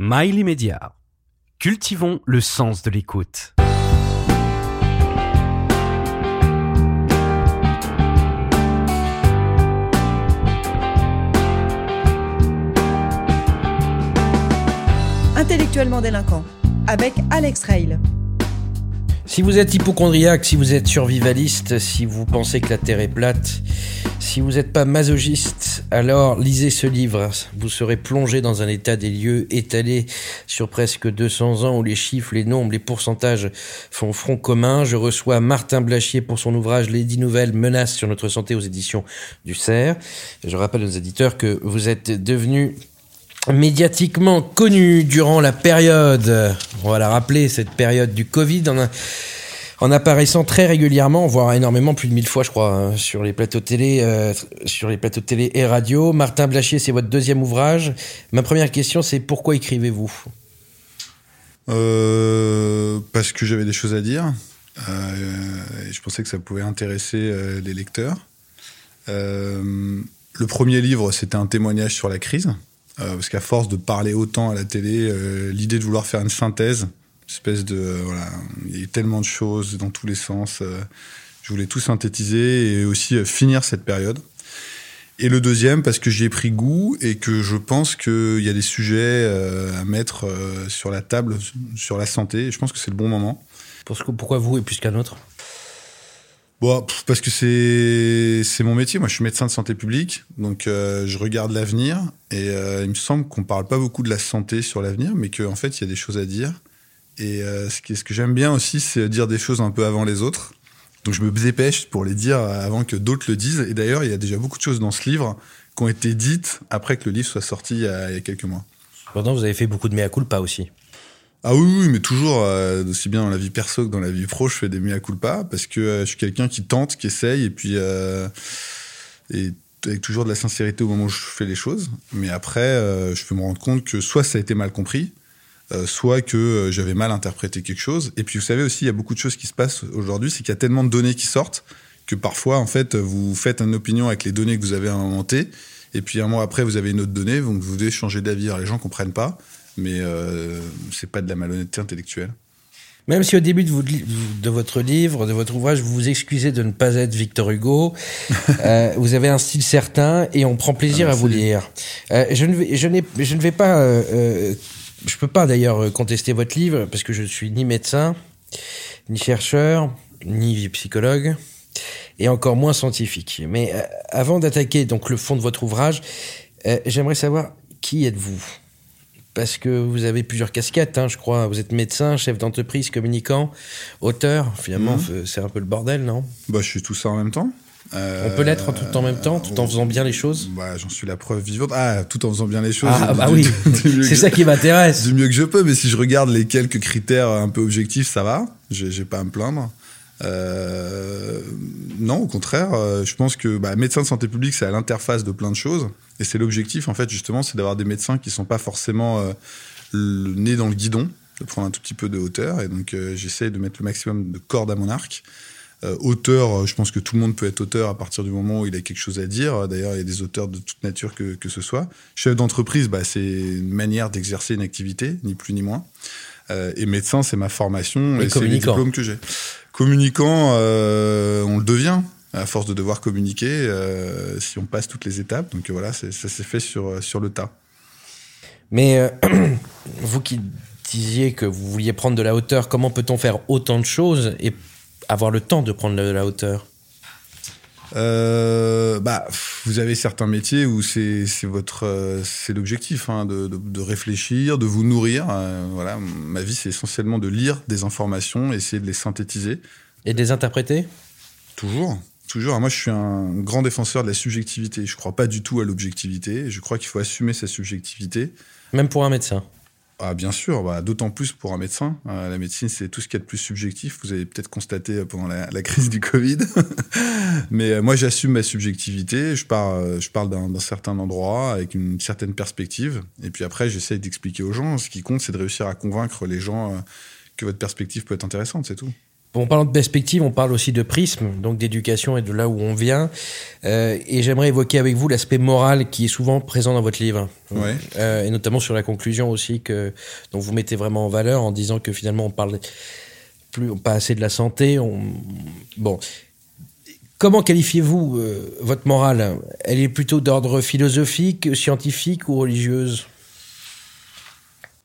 Mail immédiat. Cultivons le sens de l'écoute. Intellectuellement délinquant avec Alex Rail. Si vous êtes hypochondriaque, si vous êtes survivaliste, si vous pensez que la Terre est plate, si vous n'êtes pas masochiste, alors lisez ce livre. Vous serez plongé dans un état des lieux étalé sur presque 200 ans où les chiffres, les nombres, les pourcentages font front commun. Je reçois Martin Blachier pour son ouvrage Les 10 nouvelles menaces sur notre santé aux éditions du CERF. Je rappelle aux éditeurs que vous êtes devenus médiatiquement connu durant la période, on va la rappeler, cette période du Covid, en, apparaissant très régulièrement, voire énormément, plus de mille fois, je crois, hein, sur les plateaux télé, euh, sur les plateaux télé et radio. Martin Blachier, c'est votre deuxième ouvrage. Ma première question, c'est pourquoi écrivez-vous? Euh, Parce que j'avais des choses à dire. Euh, et je pensais que ça pouvait intéresser les lecteurs. Le premier livre, c'était un témoignage sur la crise. Euh, parce qu'à force de parler autant à la télé, euh, l'idée de vouloir faire une synthèse, espèce de euh, voilà, il y a eu tellement de choses dans tous les sens. je voulais tout synthétiser et aussi finir cette période. Et le deuxième, parce que j'y ai pris goût et que je pense qu'il y a des sujets à mettre sur la table sur la santé. Et je pense que c'est le bon moment. Pourquoi vous et plus qu'un autre? Bon, parce que c'est c'est mon métier. Moi, je suis médecin de santé publique, donc euh, je regarde l'avenir et euh, il me semble qu'on parle pas beaucoup de la santé sur l'avenir, mais qu'en fait, il y a des choses à dire. Et euh, ce, qui, ce que j'aime bien aussi, c'est dire des choses un peu avant les autres. Donc, je me dépêche pour les dire avant que d'autres le disent. Et d'ailleurs, il y a déjà beaucoup de choses dans ce livre qui ont été dites après que le livre soit sorti il y a, quelques mois. Pourtant, vous avez fait beaucoup de mea culpa aussi. Ah oui, mais toujours, euh, aussi bien dans la vie perso que dans la vie pro, je fais des mea culpa parce que euh, je suis quelqu'un qui tente, qui essaye et puis euh, et avec toujours de la sincérité au moment où je fais les choses. Mais après, je peux me rendre compte que soit ça a été mal compris, soit que j'avais mal interprété quelque chose. Et puis vous savez aussi, il y a beaucoup de choses qui se passent aujourd'hui, c'est qu'il y a tellement de données qui sortent que parfois, en fait, vous faites une opinion avec les données que vous avez inventées. Et puis un mois après, vous avez une autre donnée, donc vous devez changer d'avis. Les gens comprennent pas mais euh, c'est pas de la malhonnêteté intellectuelle. Même si au début de, vous, de, votre livre, de votre ouvrage, vous vous excusez de ne pas être Victor Hugo, euh, vous avez un style certain et on prend plaisir ah, à vous lire. Euh, je, ne vais, je, je ne vais pas, euh, je peux pas d'ailleurs contester votre livre parce que je suis ni médecin, ni chercheur, ni psychologue et encore moins scientifique. Mais avant d'attaquer donc le fond de votre ouvrage, j'aimerais savoir qui êtes-vous? Parce que vous avez plusieurs casquettes, hein, je crois. Vous êtes médecin, chef d'entreprise, communicant, auteur. Finalement, mmh. c'est un peu le bordel, non? Bah, je suis tout ça en même temps. Euh, on peut l'être tout en même temps, tout en faisant bien les choses? Bah, J'en suis la preuve vivante. Ah, tout en faisant bien les choses. Ah, bah oui, c'est ça qui m'intéresse. Du mieux que je peux, mais si je regarde les quelques critères un peu objectifs, ça va. J'ai pas à me plaindre. Euh, non, au contraire, euh, je pense que bah, médecin de santé publique, c'est à l'interface de plein de choses. Et c'est l'objectif, en fait, justement, c'est d'avoir des médecins qui sont pas forcément euh, le nez dans le guidon, de prendre un tout petit peu de hauteur. Et donc, euh, j'essaie de mettre le maximum de cordes à mon arc. Euh, auteur, je pense que tout le monde peut être auteur à partir du moment où il a quelque chose à dire. D'ailleurs, il y a des auteurs de toute nature que, que ce soit. Chef d'entreprise, bah, c'est une manière d'exercer une activité, ni plus ni moins. Euh, et médecin, c'est ma formation et, et c'est le diplôme que j'ai. Communicant, euh, on le devient à force de devoir communiquer euh, si on passe toutes les étapes. Donc voilà, ça s'est fait sur, sur le tas. Mais euh, vous qui disiez que vous vouliez prendre de la hauteur, comment peut-on faire autant de choses et avoir le temps de prendre de la hauteur euh, bah, vous avez certains métiers où c'est votre euh, c'est l'objectif hein, de, de, de, réfléchir, de vous nourrir. Euh, voilà, ma vie c'est essentiellement de lire des informations, essayer de les synthétiser et de les interpréter. Toujours, toujours. Alors moi, je suis un grand défenseur de la subjectivité. Je crois pas du tout à l'objectivité. Je crois qu'il faut assumer sa subjectivité. Même pour un médecin. Ah, bien sûr, bah, d'autant plus pour un médecin. Euh, la médecine, c'est tout ce qu'il y a de plus subjectif. Vous avez peut-être constaté pendant la, crise du Covid. Mais euh, moi, j'assume ma subjectivité. Je, pars, euh, je parle d'un certain endroit avec une certaine perspective. Et puis après, j'essaye d'expliquer aux gens. Ce qui compte, c'est de réussir à convaincre les gens euh, que votre perspective peut être intéressante, c'est tout. En parlant de perspective, on parle aussi de prisme, donc d'éducation et de là où on vient. Euh, et j'aimerais évoquer avec vous l'aspect moral qui est souvent présent dans votre livre, Ouais. Euh, et notamment sur la conclusion aussi que dont vous mettez vraiment en valeur en disant que finalement on parle plus pas assez de la santé. On, bon, comment qualifiez-vous euh, votre morale? Elle est plutôt d'ordre philosophique, scientifique ou religieuse?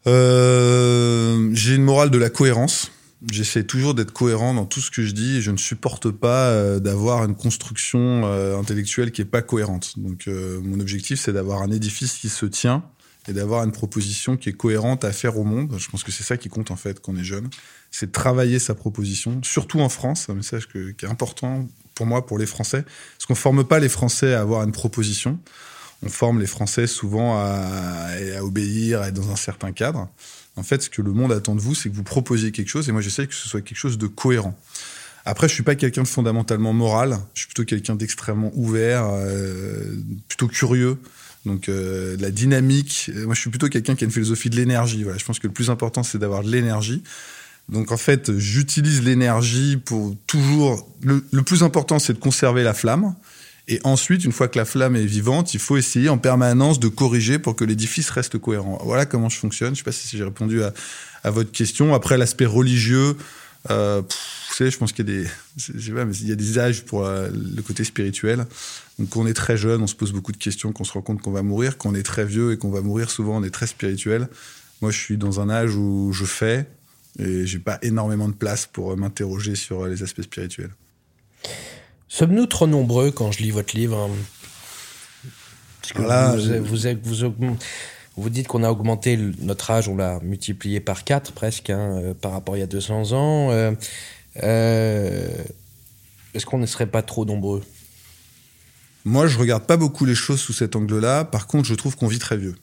Euh, j'ai une morale de la cohérence. J'essaie toujours d'être cohérent dans tout ce que je dis je ne supporte pas euh, d'avoir une construction euh, intellectuelle qui est pas cohérente. Donc euh, mon objectif c'est d'avoir un édifice qui se tient et d'avoir une proposition qui est cohérente à faire au monde. Je pense que c'est ça qui compte en fait quand on est jeune, c'est travailler sa proposition, surtout en France, un message que- qui est important pour moi, pour les Français, parce qu'on forme pas les Français à avoir une proposition, on forme les Français souvent à, à obéir, à être dans un certain cadre. En fait, ce que le monde attend de vous, c'est que vous proposiez quelque chose, et moi j'essaie que ce soit quelque chose de cohérent. Après, je suis pas quelqu'un de fondamentalement moral, je suis plutôt quelqu'un d'extrêmement ouvert, euh, plutôt curieux. Donc euh, la dynamique. Moi, je suis plutôt quelqu'un qui a une philosophie de l'énergie. Voilà, je pense que le plus important, c'est d'avoir de l'énergie. Donc en fait, j'utilise l'énergie pour toujours. Le plus important, c'est de conserver la flamme. Et ensuite, une fois que la flamme est vivante, il faut essayer en permanence de corriger pour que l'édifice reste cohérent. Voilà comment je fonctionne. Je sais pas si j'ai répondu à, votre question. Après, l'aspect religieux, euh, je pense qu'il y a des, âges pour euh, le côté spirituel. Donc, quand on est très jeune, on se pose beaucoup de questions, qu'on se rend compte qu'on va mourir. Quand on est très vieux et qu'on va mourir, souvent, on est très spirituel. Moi, je suis dans un âge où je fais et j'ai pas énormément de place pour m'interroger sur les aspects spirituels. Sommes-nous trop nombreux quand je lis votre livre hein? Parce que Voilà, vous, dites qu'on a augmenté le- notre âge, on l'a multiplié par 4 presque hein, euh, par rapport à il y a 200 ans. Euh, euh, Est-ce qu'on ne serait pas trop nombreux? Moi, je regarde pas beaucoup les choses sous cet angle-là. Par contre, je trouve qu'on vit très vieux.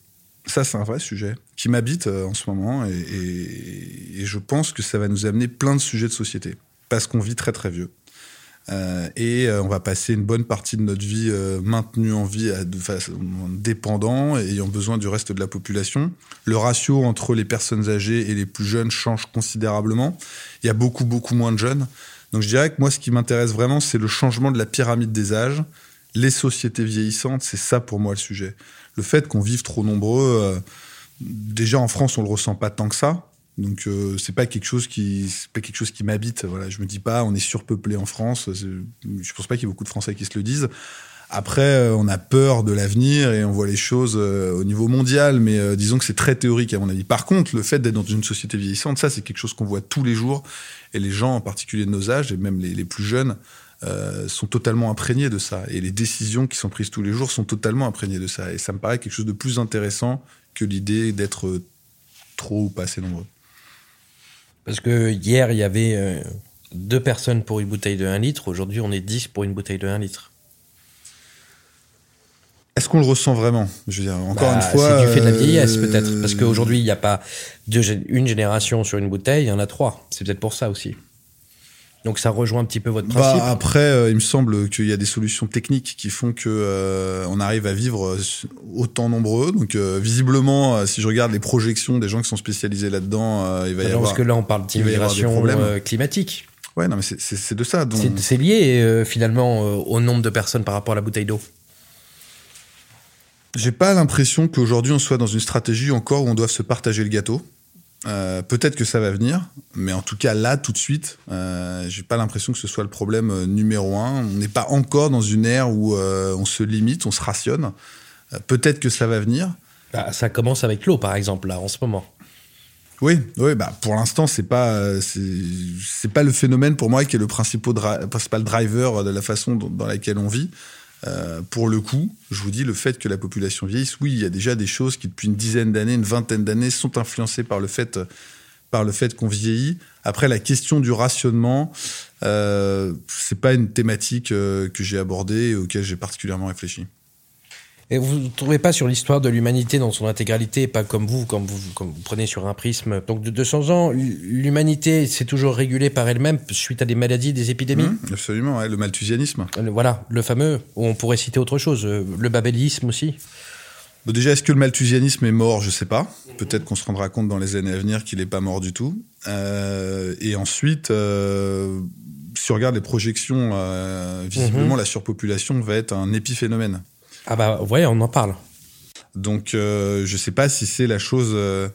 Ça, c'est un vrai sujet qui m'habite en ce moment et, et- et je pense que ça va nous amener plein de sujets de société parce qu'on vit très très vieux. Euh, et euh, on va passer une bonne partie de notre vie euh, maintenue en vie à, dépendant et ayant besoin du reste de la population. Le ratio entre les personnes âgées et les plus jeunes change considérablement. Il y a beaucoup beaucoup moins de jeunes. Donc je dirais que moi, ce qui m'intéresse vraiment, c'est le changement de la pyramide des âges les sociétés vieillissantes, c'est ça pour moi le sujet. Le fait qu'on vive trop nombreux, euh, déjà en France, on le ressent pas tant que ça. Donc euh, c'est pas quelque chose qui pas quelque chose qui m'habite. Voilà, je me dis pas on est surpeuplé en France. Je pense pas qu'il y ait beaucoup de Français qui se le disent. Après, euh, on a peur de l'avenir et on voit les choses euh, au niveau mondial, mais euh, disons que c'est très théorique à mon avis. Par contre, le fait d'être dans une société vieillissante, ça c'est quelque chose qu'on voit tous les jours et les gens en particulier de nos âges et même les, plus jeunes sont totalement imprégnés de ça. Et les décisions qui sont prises tous les jours sont totalement imprégnées de ça. Et ça me paraît quelque chose de plus intéressant que l'idée d'être trop ou pas assez nombreux. Parce que hier, il y avait euh, deux personnes pour une bouteille de 1 litre. Aujourd'hui, on est 10 pour une bouteille de 1 litre. Est-ce qu'on le ressent vraiment? Je veux dire, encore Bah, une fois. C'est du fait de la euh, vieillesse, peut-être. Parce qu'aujourd'hui, il n'y a pas deux une génération sur une bouteille, il y en a trois. C'est peut-être pour ça aussi. Donc ça rejoint un petit peu votre principe. Bah, après, euh, il me semble qu'il y a des solutions techniques qui font que euh, on arrive à vivre euh, autant nombreux. Donc euh, visiblement, si je regarde les projections des gens qui sont spécialisés là-dedans, il va y Non, avoir. Parce que là, on parle d'immigration climatique. Ouais, non, mais c'est- de ça. dont- C'est- lié finalement au nombre de personnes par rapport à la bouteille d'eau. J'ai pas l'impression qu'aujourd'hui on soit dans une stratégie encore où on doit se partager le gâteau. Euh, Peut-être que ça va venir, mais en tout cas là, tout de suite, euh, j'ai pas l'impression que ce soit le problème euh, numéro un. On n'est pas encore dans une ère où on se limite, on se rationne. Peut-être que ça va venir. Bah, ça commence avec l'eau, par exemple, là, en ce moment. Oui, oui, bah pour l'instant c'est pas c'est pas le phénomène pour moi qui est le principal, dri- principal driver de la façon dans laquelle on vit. Euh, pour le coup, je vous dis le fait que la population vieillisse, oui, il y a déjà des choses qui depuis une dizaine d'années, une vingtaine d'années sont influencées par le fait fait qu'on vieillit. Après la question du rationnement, euh, c'est pas une thématique euh, que j'ai abordée et auquel j'ai particulièrement réfléchi. Et vous ne trouvez pas sur l'histoire de l'humanité dans son intégralité, pas comme vous, comme vous, comme vous prenez sur un prisme. Donc de 200 ans, l'humanité s'est toujours régulée par elle-même suite à des maladies, des épidémies. Mmh, absolument, ouais, le malthusianisme. Le- Voilà, le fameux, où on pourrait citer autre chose, euh, le babélisme aussi. Bon, déjà, est-ce que le malthusianisme est mort? Je sais pas. Peut-être qu'on se rendra compte dans les années à venir qu'il n'est pas mort du tout. Euh, et ensuite, euh, si on regarde les projections, euh, visiblement, Mhm. la surpopulation va être un épiphénomène. Ah bah ouais, on en parle. Donc, euh, je sais pas si c'est la chose euh,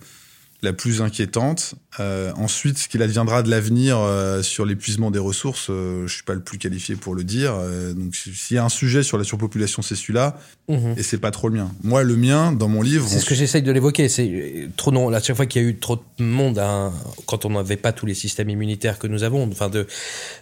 la plus inquiétante. Euh, ensuite, ce qu'il adviendra de l'avenir euh, sur l'épuisement des ressources, euh, je suis pas le plus qualifié pour le dire. Donc, si- s'il y a un sujet sur la surpopulation, c'est celui-là, Mhm. et c'est pas trop le mien. Moi, le mien, dans mon livre, C'est ce que j'essaye de l'évoquer. C'est trop non. La chaque fois qu'il y a eu trop de monde, hein, quand on n'avait pas tous les systèmes immunitaires que nous avons, enfin de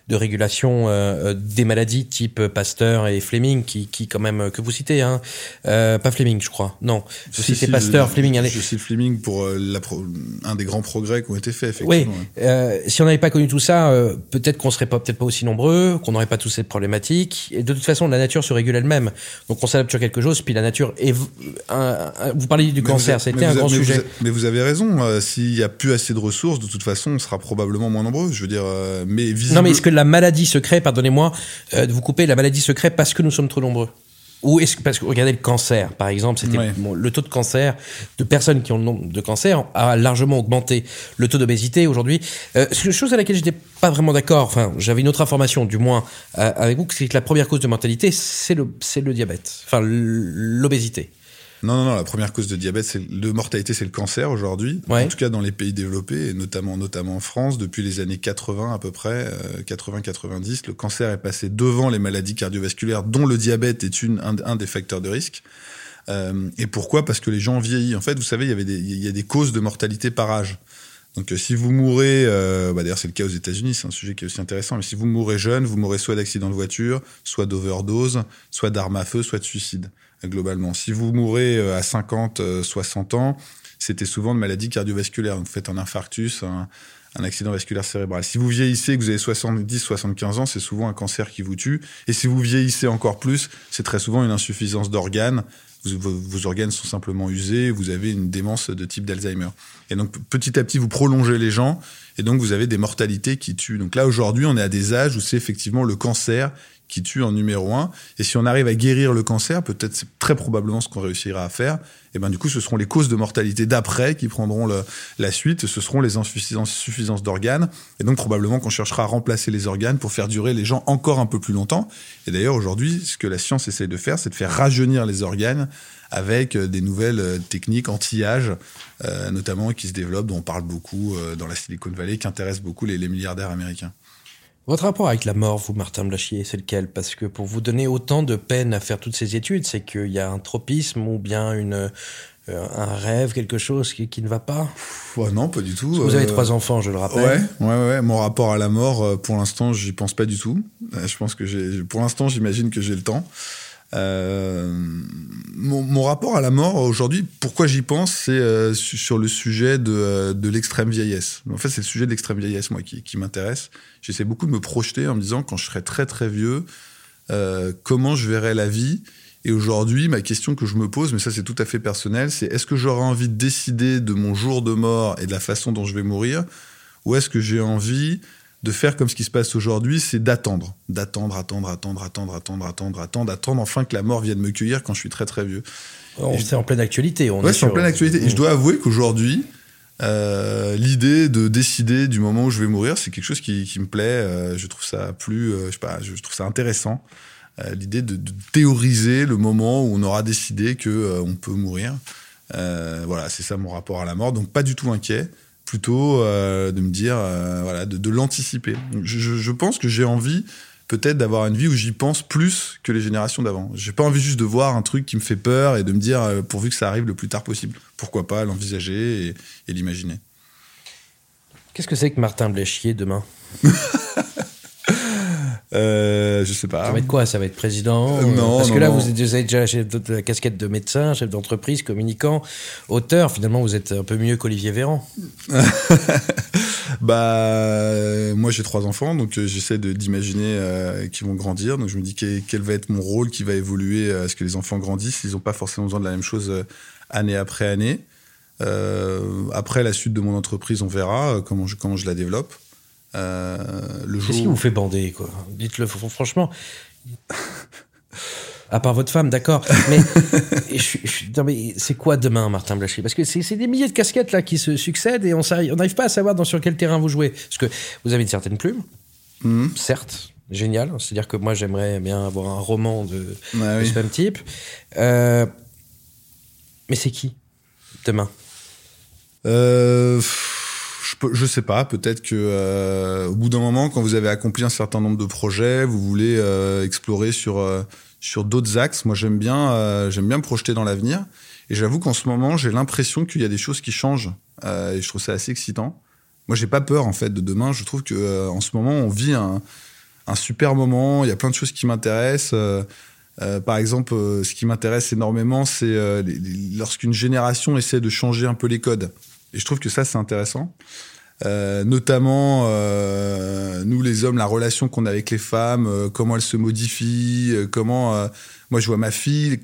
de régulation des maladies type Pasteur et Fleming, qui qui quand même que vous citez, hein, pas Fleming, je crois. Non, Si, citez si, Pasteur, je, Fleming. allez. Je cite Fleming pour la pro- un des grands progrès qui ont été faits, Oui, effectivement. ouais. euh, si on n'avait pas connu tout ça, euh, peut-être qu'on serait pas peut-être pas aussi nombreux, qu'on n'aurait pas tous ces problématiques. Et de toute façon, la nature se régule elle-même. Donc on s'adapte sur quelque chose, puis la nature est. un- un- vous parliez du Mais cancer, c'était un grand vous sujet. a- mais vous avez raison. euh, S'il y a plus assez de ressources, de toute façon, on sera probablement moins nombreux. Je veux dire, euh, mais visiblement. Non, mais est-ce que la maladie se crée, pardonnez-moi euh, de vous couper, la maladie se crée parce que nous sommes trop nombreux? Ou est-ce que, parce que regardez le cancer, par exemple, c'était Ouais. bon, le taux de cancer de personnes qui ont le nombre de cancer a largement augmenté. Le taux d'obésité aujourd'hui, euh, c'est une chose à laquelle j'étais pas vraiment d'accord. Enfin, j'avais une autre information, du moins euh, avec vous, c'est que la première cause de mortalité, c'est le, c'est le diabète, enfin l'obésité. Non, non, non. La première cause de diabète, c'est de mortalité, c'est le cancer aujourd'hui. Ouais. En tout cas, dans les pays développés, et notamment, notamment en France, depuis les années 80 à peu près, euh, 80-90, le cancer est passé devant les maladies cardiovasculaires, dont le diabète est une, un, un des facteurs de risque. Euh, et pourquoi? Parce que les gens vieillissent. En fait, vous savez, il y avait des, il y a des causes de mortalité par âge. Donc, euh, si vous mourrez, euh, bah, d'ailleurs, c'est le cas aux États-Unis, c'est un sujet qui est aussi intéressant. Mais si vous mourrez jeune, vous mourrez soit d'accident de voiture, soit d'overdose, soit d'arme à feu, soit de suicide, globalement. Si vous mourrez euh, à 50, euh, 60 ans, c'était souvent de maladies cardiovasculaires. Vous faites un infarctus, un, accident vasculaire cérébral. Si vous vieillissez, que vous avez 70, 75 ans, c'est souvent un cancer qui vous tue. Et si vous vieillissez encore plus, c'est très souvent une insuffisance d'organes. Vos, vos organes sont simplement usés, vous avez une démence de type d'Alzheimer. Et donc petit à petit, vous prolongez les gens, et donc vous avez des mortalités qui tuent. Donc là, aujourd'hui, on est à des âges où c'est effectivement le cancer qui tue en numéro un. Et si on arrive à guérir le cancer, peut-être c'est très probablement ce qu'on réussira à faire. Et ben du coup, ce seront les causes de mortalité d'après qui prendront la suite. Ce seront les insuffisances suffisances d'organes. Et donc probablement qu'on cherchera à remplacer les organes pour faire durer les gens encore un peu plus longtemps. Et d'ailleurs, aujourd'hui, ce que la science essaie de faire, c'est de faire rajeunir les organes avec euh, des nouvelles euh, techniques anti-âge, euh, notamment qui se développent, dont on parle beaucoup dans la Silicon Valley, qui intéressent beaucoup les milliardaires américains. Votre rapport avec la mort, vous, Martin Blachier, c'est lequel? Parce que pour vous donner autant de peine à faire toutes ces études, c'est qu'il y a un tropisme ou bien une, euh, un rêve, quelque chose qui, qui ne va pas? Ouais, non, pas du tout. Vous avez Euh, trois enfants, je le Ouais, rappelle. ouais, ouais. Mon rapport à la mort, euh, pour l'instant, j'y pense pas du tout. Euh, Je pense que j'ai, pour l'instant, j'imagine que j'ai le temps. Euh, mon, rapport à la mort aujourd'hui, pourquoi j'y pense, c'est euh, su- sur le sujet de, euh, de l'extrême vieillesse. En fait, c'est le sujet de l'extrême vieillesse, moi, qui, m'intéresse. J'essaie beaucoup de me projeter en me disant, quand je serai très très vieux, comment je verrai la vie. Et aujourd'hui, ma question que je me pose, mais ça c'est tout à fait personnel, c'est est-ce que j'aurai envie de décider de mon jour de mort et de la façon dont je vais mourir, ou est-ce que j'ai envie de faire comme ce qui se passe aujourd'hui, c'est d'attendre, d'attendre, attendre, attendre, attendre, attendre, attendre, attendre, attendre, enfin que la mort vienne me cueillir quand je suis très très vieux. On c'est en pleine actualité. On Ouais, est c'est en sur- pleine actualité. Et je dois avouer qu'aujourd'hui, euh, l'idée de décider du moment où je vais mourir, c'est quelque chose qui, qui me plaît. Euh, je trouve ça plus, euh, je sais pas, je, je trouve ça intéressant. L'idée de, de théoriser le moment où on aura décidé que on peut mourir. Voilà, c'est ça mon rapport à la mort. Donc pas du tout inquiet, plutôt euh, de me dire, euh, voilà, de, de l'anticiper. Je- je pense que j'ai envie peut-être d'avoir une vie où j'y pense plus que les générations d'avant. J'ai pas envie juste de voir un truc qui me fait peur et de me dire euh, pourvu que ça arrive le plus tard possible. Pourquoi pas l'envisager et, et l'imaginer. Qu'est-ce que c'est que Martin Bléchier demain? Euh, je sais pas. Ça va être quoi? Ça va être président? Euh, non, Parce que là, non. vous, avez déjà chef de- la casquette de médecin, chef d'entreprise, communicant, auteur. Finalement, vous êtes un peu mieux qu'Olivier Véran. Bah, euh, moi j'ai trois enfants, donc euh, j'essaie d'imaginer euh, qu'ils vont grandir. Donc je me dis quel, quel va être mon rôle qui va évoluer euh, à ce que les enfants grandissent. Ils n'ont pas forcément besoin de la même chose année après année. Après la suite de mon entreprise, on verra comment je, comment je la développe. Euh, le Qu'est-ce qui vous fait bander, quoi Dites-le fr- franchement. À part votre femme, d'accord. Mais, je suis- je suis- non, mais c'est quoi demain, Martin Blachier? Parce que c'est c'est des milliers de casquettes là qui se succèdent et on n'arrive pas à savoir dans, sur quel terrain vous jouez. Parce que vous avez une certaine plume, Mhm. certes, génial. C'est-à-dire que moi, j'aimerais bien avoir un roman de, Ouais, de oui. ce même type. Euh, mais c'est qui demain? Euh, je, peux- sais pas. Peut-être que euh, au bout d'un moment, quand vous avez accompli un certain nombre de projets, vous voulez euh, explorer sur euh, sur d'autres axes. Moi, j'aime bien j'aime bien me projeter dans l'avenir. Et j'avoue qu'en ce moment, j'ai l'impression qu'il y a des choses qui changent. Et je trouve ça assez excitant. Moi, j'ai pas peur en fait de demain. Je trouve que en ce moment, on vit un, un super moment. Il y a plein de choses qui m'intéressent. Par exemple, ce qui m'intéresse énormément, c'est lorsqu'une génération essaie de changer un peu les codes. Et je trouve que ça, c'est intéressant. Euh, notamment, euh, nous les hommes, la relation qu'on a avec les femmes, euh, comment elle se modifie, euh, comment... euh, moi, je vois ma fille,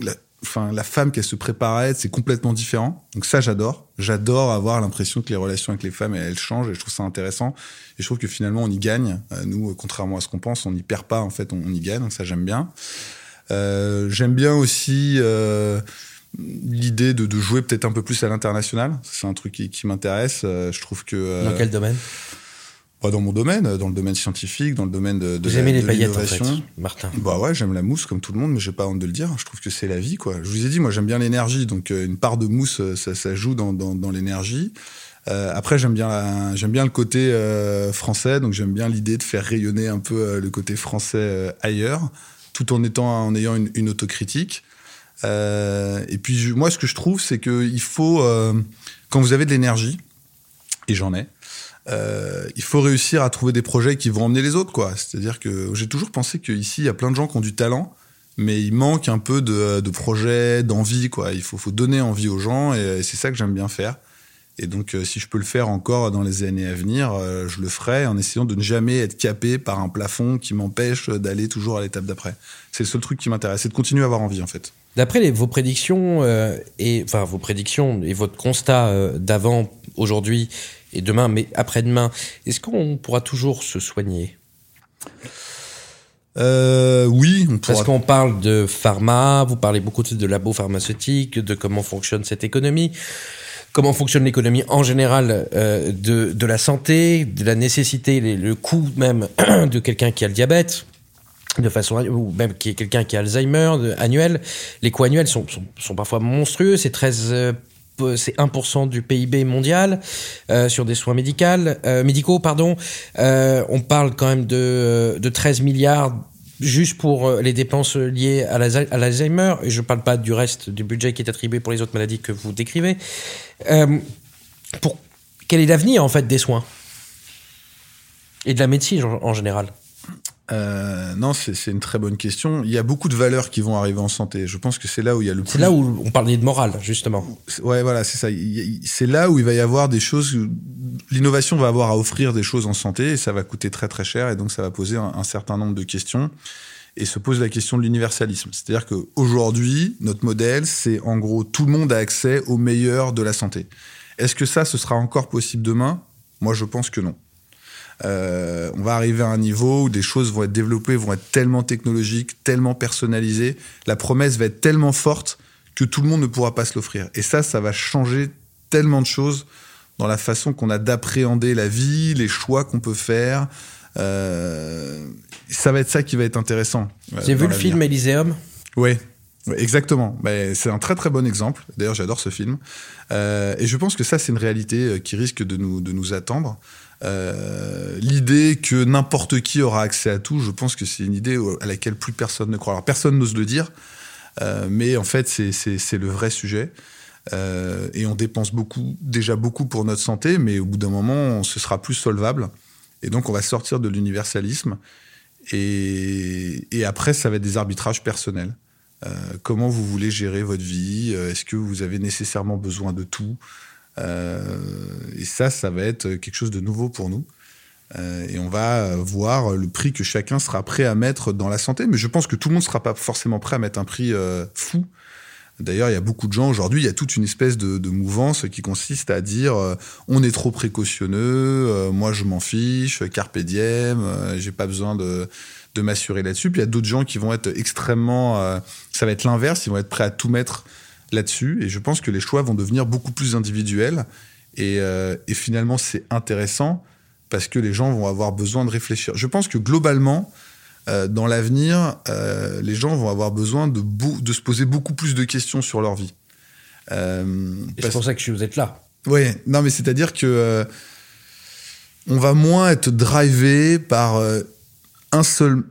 la, enfin, la femme qu'elle se être, c'est complètement différent. Donc ça, j'adore. J'adore avoir l'impression que les relations avec les femmes, elles, elles changent, et je trouve ça intéressant. Et je trouve que finalement, on y gagne. Euh, nous, contrairement à ce qu'on pense, on n'y perd pas, en fait, on, y gagne. Donc ça, j'aime bien. J'aime bien aussi euh, l'idée de, de jouer peut-être un peu plus à l'international. C'est un truc qui, qui m'intéresse. Euh, je trouve que euh, Dans quel domaine? Pas dans mon domaine, dans le domaine scientifique, dans le domaine de, de aimez les paillettes, en fait. Martin? Bah ouais, j'aime la mousse comme tout le monde, mais j'ai pas honte de le dire. Je trouve que c'est la vie, quoi. Je vous ai dit, moi, j'aime bien l'énergie, donc euh, une part de mousse, ça, ça joue dans, dans, dans l'énergie. Euh, après, j'aime bien, j'aime bien le côté euh, français, donc j'aime bien l'idée de faire rayonner un peu euh, le côté français ailleurs, tout en étant, en ayant une, une autocritique. Euh, et puis, moi, ce que je trouve, c'est que il faut, euh, quand vous avez de l'énergie, et j'en ai, euh, il faut réussir à trouver des projets qui vont emmener les autres, quoi. C'est-à-dire que j'ai toujours pensé qu'ici, il y a plein de gens qui ont du talent, mais il manque un peu de, de projets, d'envie, quoi. Il faut, faut donner envie aux gens, et, c'est ça que j'aime bien faire. Et donc, si je peux le faire encore dans les années à venir, je le ferai en essayant de ne jamais être capé par un plafond qui m'empêche d'aller toujours à l'étape d'après. C'est le seul truc qui m'intéresse, c'est de continuer à avoir envie, en fait. D'après vos prédictions euh, et enfin vos prédictions et votre constat euh, d'avant, aujourd'hui et demain, mais après-demain, est-ce qu'on pourra toujours se soigner? Euh, oui, on pourra. Parce qu'on parle de pharma, vous parlez beaucoup de labo pharmaceutique, de comment fonctionne cette économie, comment fonctionne l'économie en général euh, de, de la santé, de la nécessité, les- le coût même de quelqu'un qui a le diabète de façon ou même qui est quelqu'un qui a Alzheimer de, annuel les coûts annuels sont, sont, sont parfois monstrueux c'est 13 euh, c'est 1% du PIB mondial euh, sur des soins médicaux, euh, médicaux pardon. Euh, on parle quand même de, euh, de 13 milliards juste pour euh, les dépenses liées à l'Alzheimer. Et je ne parle pas du reste du budget qui est attribué pour les autres maladies que vous décrivez. Pour, quel est l'avenir en fait des soins? Et de la médecine en général? Euh, non, c'est une très bonne question. Il y a beaucoup de valeurs qui vont arriver en santé. Je pense que c'est là où il y a le C'est là où on parlait de morale justement. Ouais, voilà, c'est ça. C'est là où il va y avoir des choses. L'innovation va avoir à offrir des choses en santé et ça va coûter très très cher et donc ça va poser un, un certain nombre de questions. Et se pose la question de l'universalisme. C'est-à-dire qu'aujourd'hui, notre modèle, c'est en gros tout le monde a accès au meilleur de la santé. Est-ce que ça, ce sera encore possible demain? Moi, je pense que non. Euh, on va arriver à un niveau où des choses vont être développées, vont être tellement technologiques, tellement personnalisées. La promesse va être tellement forte que tout le monde ne pourra pas se l'offrir. Et ça, ça va changer tellement de choses dans la façon qu'on a d'appréhender la vie, les choix qu'on peut faire. Euh, ça va être ça qui va être intéressant. euh, dans vu le film Elyséum Oui, exactement. Mais c'est un très très bon exemple. D'ailleurs, j'adore ce film. Euh, et je pense que ça, c'est une réalité qui risque de nous, de nous attendre. Euh, L'idée que n'importe qui aura accès à tout, je pense que c'est une idée à laquelle plus personne ne croit. Alors, personne n'ose le dire, euh, mais en fait, c'est- le vrai sujet. Euh, et on dépense beaucoup, déjà beaucoup pour notre santé, mais au bout d'un moment, ce sera plus solvable. Et donc, on va sortir de l'universalisme. Et, et après, ça va être des arbitrages personnels. Comment vous voulez gérer votre vie? Est-ce que vous avez nécessairement besoin de tout? Et ça, ça va être quelque chose de nouveau pour nous. Euh, et on va voir le prix que chacun sera prêt à mettre dans la santé. Mais je pense que tout le monde ne sera pas forcément prêt à mettre un prix euh, fou. D'ailleurs, il y a beaucoup de gens aujourd'hui, il y a toute une espèce de, mouvance qui consiste à dire euh, on est trop précautionneux, euh, moi je m'en fiche, carpe diem, euh, j'ai pas besoin de, m'assurer là-dessus. Puis il y a d'autres gens qui vont être extrêmement, euh, ça va être l'inverse, ils vont être prêts à tout mettre là-dessus. Et je pense que les choix vont devenir beaucoup plus individuels. Et, euh, et finalement, c'est intéressant parce que les gens vont avoir besoin de réfléchir. Je pense que globalement, euh, dans l'avenir, euh, les gens vont avoir besoin de, se poser beaucoup plus de questions sur leur vie. C'est pour ça que vous êtes là. Ouais, non, mais c'est-à-dire que on va moins être drivé par un seul.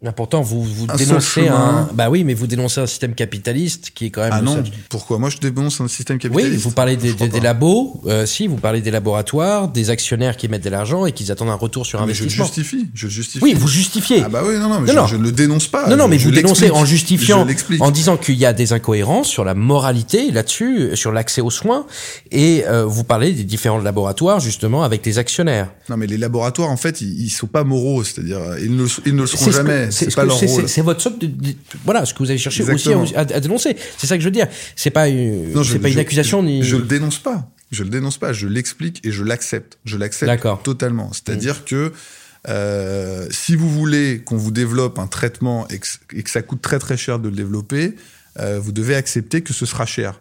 Mais pourtant, vous, vous Un dénoncez un. Bah oui, mais vous dénoncez un système capitaliste qui est quand même. Ah non, seul- pourquoi Moi, je dénonce un système Oui, capitaliste. vous parlez des, Je des- des labos, euh, si, vous parlez des laboratoires, des actionnaires qui mettent de l'argent et qui attendent un retour sur Ah, Mais je investissement. justifie. Je justifie. Oui, vous justifiez. Ah bah oui, non, non, mais Non, je, non. je ne le dénonce pas. non, non, Je- mais je vous dénoncez en justifiant, Je en disant qu'il y a des incohérences sur la moralité là-dessus, sur l'accès aux soins, et euh, vous parlez des différents laboratoires justement avec les actionnaires. Non, mais les laboratoires, en fait, ils, ils sont pas moraux. C'est-à-dire, ils ne, ils ne le seront jamais. C'est C'est ce pas leur rôle. c'est- votre sorte de, de- voilà ce que vous avez cherché Exactement. aussi à, à dénoncer. C'est ça que je veux dire. C'est pas une, Non, je- pas une accusation je, ni. Je le dénonce pas. Je le dénonce pas. Je l'explique et je l'accepte. Je l'accepte totalement. C'est-à-dire que euh, si vous voulez qu'on vous développe un traitement et que, et que ça coûte très très cher de le développer, euh, vous devez accepter que ce sera cher.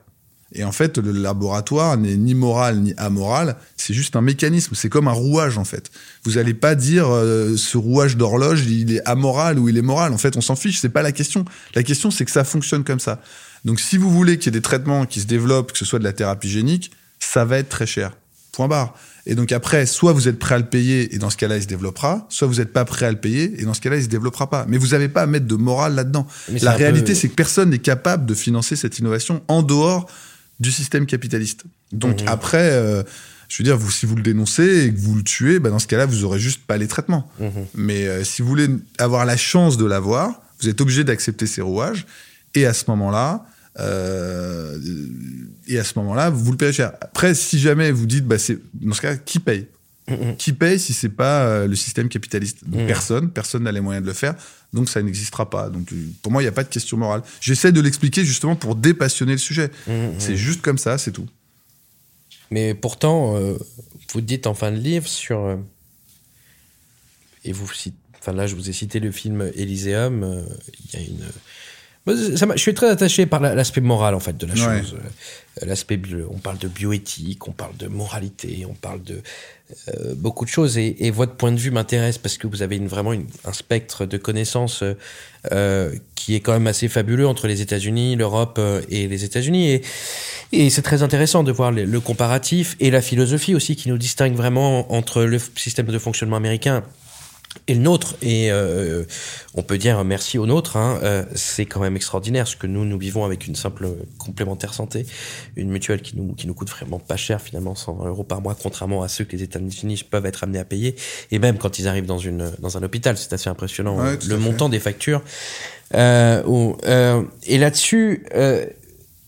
Et en fait, le laboratoire n'est ni moral ni amoral, c'est juste un mécanisme, c'est comme un rouage en fait. Vous n'allez pas dire euh, ce rouage d'horloge, il est amoral ou il est moral. En fait, on s'en fiche, c'est pas la question. La question, c'est que ça fonctionne comme ça. Donc, si vous voulez qu'il y ait des traitements qui se développent, que ce soit de la thérapie génique, ça va être très cher. Point barre. Et donc après, soit vous êtes prêt à le payer et dans ce cas-là, il se développera, soit vous n'êtes pas prêt à le payer et dans ce cas-là, il se développera pas. Mais vous n'avez pas à mettre de morale là-dedans. La peu- réalité, c'est que personne n'est capable de financer cette innovation en dehors du système capitaliste. Donc Mhm. après, euh, je veux dire, vous, si vous le dénoncez et que vous le tuez, bah dans ce cas-là, vous aurez juste pas les traitements. Mhm. Mais euh, si vous voulez avoir la chance de l'avoir, vous êtes obligé d'accepter ces rouages. Et à ce moment-là, euh, et à ce moment-là, vous le payez cher. Après, si jamais vous dites, bah c'est dans ce cas, qui paye? Mhm. Qui paye si c'est pas le système capitaliste? Personne, personne n'a les moyens de le faire, donc ça n'existera pas. Donc euh, pour moi, il n'y a pas de question morale. J'essaie de l'expliquer justement pour dépassionner le sujet. Mhm. C'est juste comme ça, c'est tout. Mais pourtant, euh, vous dites en fin de livre sur. euh, et vous cite- Enfin là, je vous ai cité le film Elyséum. euh, Il y a une. Ça je suis très attaché par la- l'aspect moral en fait de la Ouais. chose. Euh, L'aspect, on parle de bioéthique, on parle de moralité, on parle de euh, beaucoup de choses. Et, et votre point de vue m'intéresse parce que vous avez une, vraiment une- un spectre de connaissances euh, qui est quand même assez fabuleux entre les États-Unis, l'Europe et les États-Unis. Et, et c'est très intéressant de voir le, le comparatif et la philosophie aussi qui nous distingue vraiment entre le système de fonctionnement américain et le nôtre. Et euh, on peut dire merci au nôtre. Hein, euh, c'est quand même extraordinaire ce que nous nous vivons avec une simple complémentaire santé, une mutuelle qui nous qui nous coûte vraiment pas cher finalement 120 euros par mois, contrairement à ceux que les États-Unis peuvent être amenés à payer. Et même quand ils arrivent dans une dans un hôpital, c'est assez impressionnant Ouais, euh, tout le fait. montant des factures. Euh, où, euh, et là-dessus.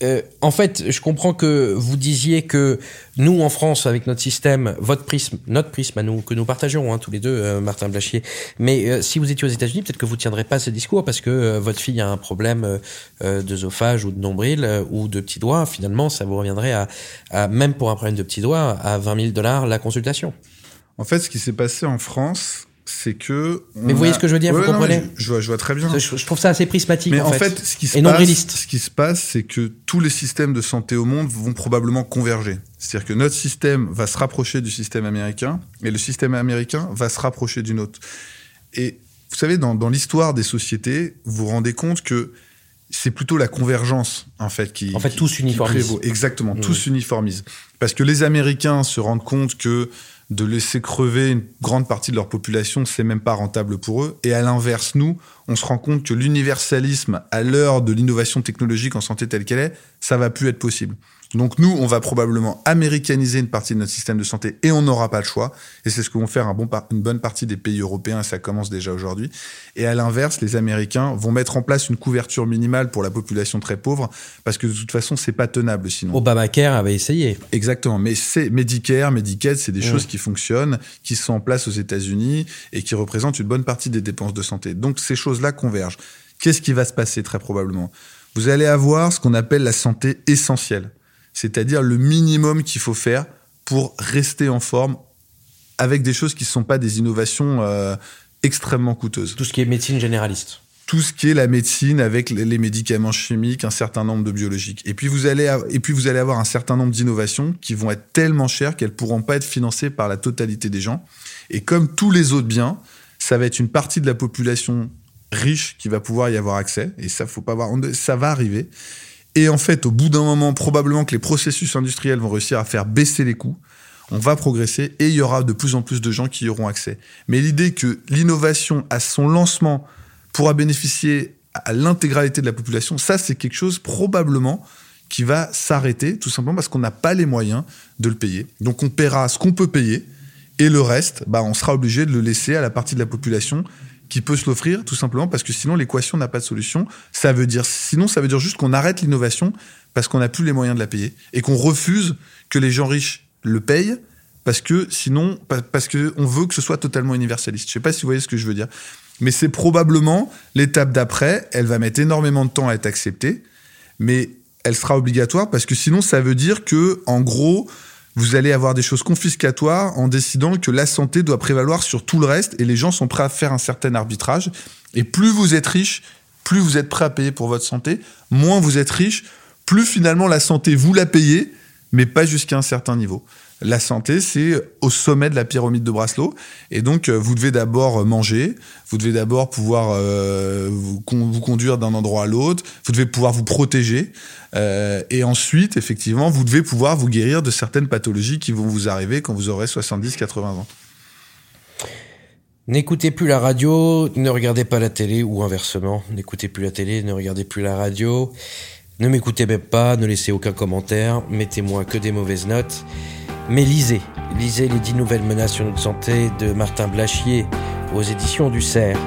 Euh, en fait, je comprends que vous disiez que nous, en France, avec notre système, votre prisme, notre prisme à nous, que nous partageons hein, tous les deux, euh, Martin Blachier, mais euh, si vous étiez aux États-Unis, peut-être que vous tiendrez pas ce discours parce que euh, votre fille a un problème d'œsophage ou de nombril ou de petits doigts. Finalement, ça vous reviendrait à, à, même pour un problème de petits doigts, à 20 000 dollars la consultation. En fait, ce qui s'est passé en France, c'est que. Mais vous voyez a- ce que je veux dire, vous Ouais, comprenez je, je vois, je vois très bien. Je, je trouve ça assez prismatique. Mais en, en fait, ce qui se et passe, ce qui se passe, c'est que tous les systèmes de santé au monde vont probablement converger. C'est-à-dire que notre système va se rapprocher du système américain et le système américain va se rapprocher du nôtre. Et vous savez, dans, dans l'histoire des sociétés, vous vous rendez compte que c'est plutôt la convergence en fait qui En fait, qui- tous uniformisent. Exactement, Mmh. tous uniformisent. Parce que les Américains se rendent compte que de laisser crever une grande partie de leur population, c'est même pas rentable pour eux. Et à l'inverse, nous, on se rend compte que l'universalisme, à l'heure de l'innovation technologique en santé telle qu'elle est, ça va plus être possible. Donc nous, on va probablement américaniser une partie de notre système de santé et on n'aura pas le choix. Et c'est ce que vont faire un bon par- une bonne partie des pays européens et ça commence déjà aujourd'hui. Et à l'inverse, les Américains vont mettre en place une couverture minimale pour la population très pauvre parce que de toute façon, c'est pas tenable sinon. Obamacare avait essayé. Exactement, mais c'est Medicare, Medicaid, c'est des choses qui fonctionnent, qui sont en place aux États-Unis et qui représentent une bonne partie des dépenses de santé. Donc ces choses-là convergent. Qu'est-ce qui va se passer très probablement? Vous allez avoir ce qu'on appelle la santé essentielle, c'est-à-dire le minimum qu'il faut faire pour rester en forme avec des choses qui ne sont pas des innovations euh, extrêmement coûteuses. Tout ce qui est médecine généraliste. Tout ce qui est la médecine avec les médicaments chimiques, un certain nombre de biologiques. Et puis vous allez, et puis vous allez avoir un certain nombre d'innovations qui vont être tellement chères qu'elles pourront pas être financées par la totalité des gens. Et comme tous les autres biens, ça va être une partie de la population riche qui va pouvoir y avoir accès. Et ça, faut pas voir, ça va arriver. Et en fait, au bout d'un moment, probablement que les processus industriels vont réussir à faire baisser les coûts. On va progresser et il y aura de plus en plus de gens qui y auront accès. Mais l'idée que l'innovation à son lancement pourra bénéficier à l'intégralité de la population, ça c'est quelque chose probablement qui va s'arrêter tout simplement parce qu'on n'a pas les moyens de le payer. Donc on paiera ce qu'on peut payer et le reste, bah, on sera obligé de le laisser à la partie de la population qui peut se l'offrir, tout simplement parce que sinon l'équation n'a pas de solution. Ça veut dire, sinon ça veut dire juste qu'on arrête l'innovation parce qu'on n'a plus les moyens de la payer et qu'on refuse que les gens riches le payent parce que sinon, parce que on veut que ce soit totalement universaliste. Je sais pas si vous voyez ce que je veux dire, mais c'est probablement l'étape d'après. Elle va mettre énormément de temps à être acceptée, mais elle sera obligatoire parce que sinon ça veut dire que, en gros, vous allez avoir des choses confiscatoires en décidant que la santé doit prévaloir sur tout le reste et les gens sont prêts à faire un certain arbitrage. Et plus vous êtes riche, plus vous êtes prêt à payer pour votre santé, moins vous êtes riche, plus finalement la santé vous la payez, mais pas jusqu'à un certain niveau. La santé, c'est au sommet de la pyramide de Braslo. Et donc, euh, vous devez d'abord manger, vous devez d'abord pouvoir euh, vous, conduire d'un endroit à l'autre, vous devez pouvoir vous protéger. Euh, et ensuite, effectivement, vous devez pouvoir vous guérir de certaines pathologies qui vont vous arriver quand vous aurez 70-80 ans. N'écoutez plus la radio, ne regardez pas la télé, ou inversement, n'écoutez plus la télé, ne regardez plus la radio. Ne m'écoutez même pas, ne laissez aucun commentaire, mettez-moi que des mauvaises notes. Mais lisez, lisez les 10 nouvelles menaces sur notre santé de Martin Blachier aux éditions du Cerf.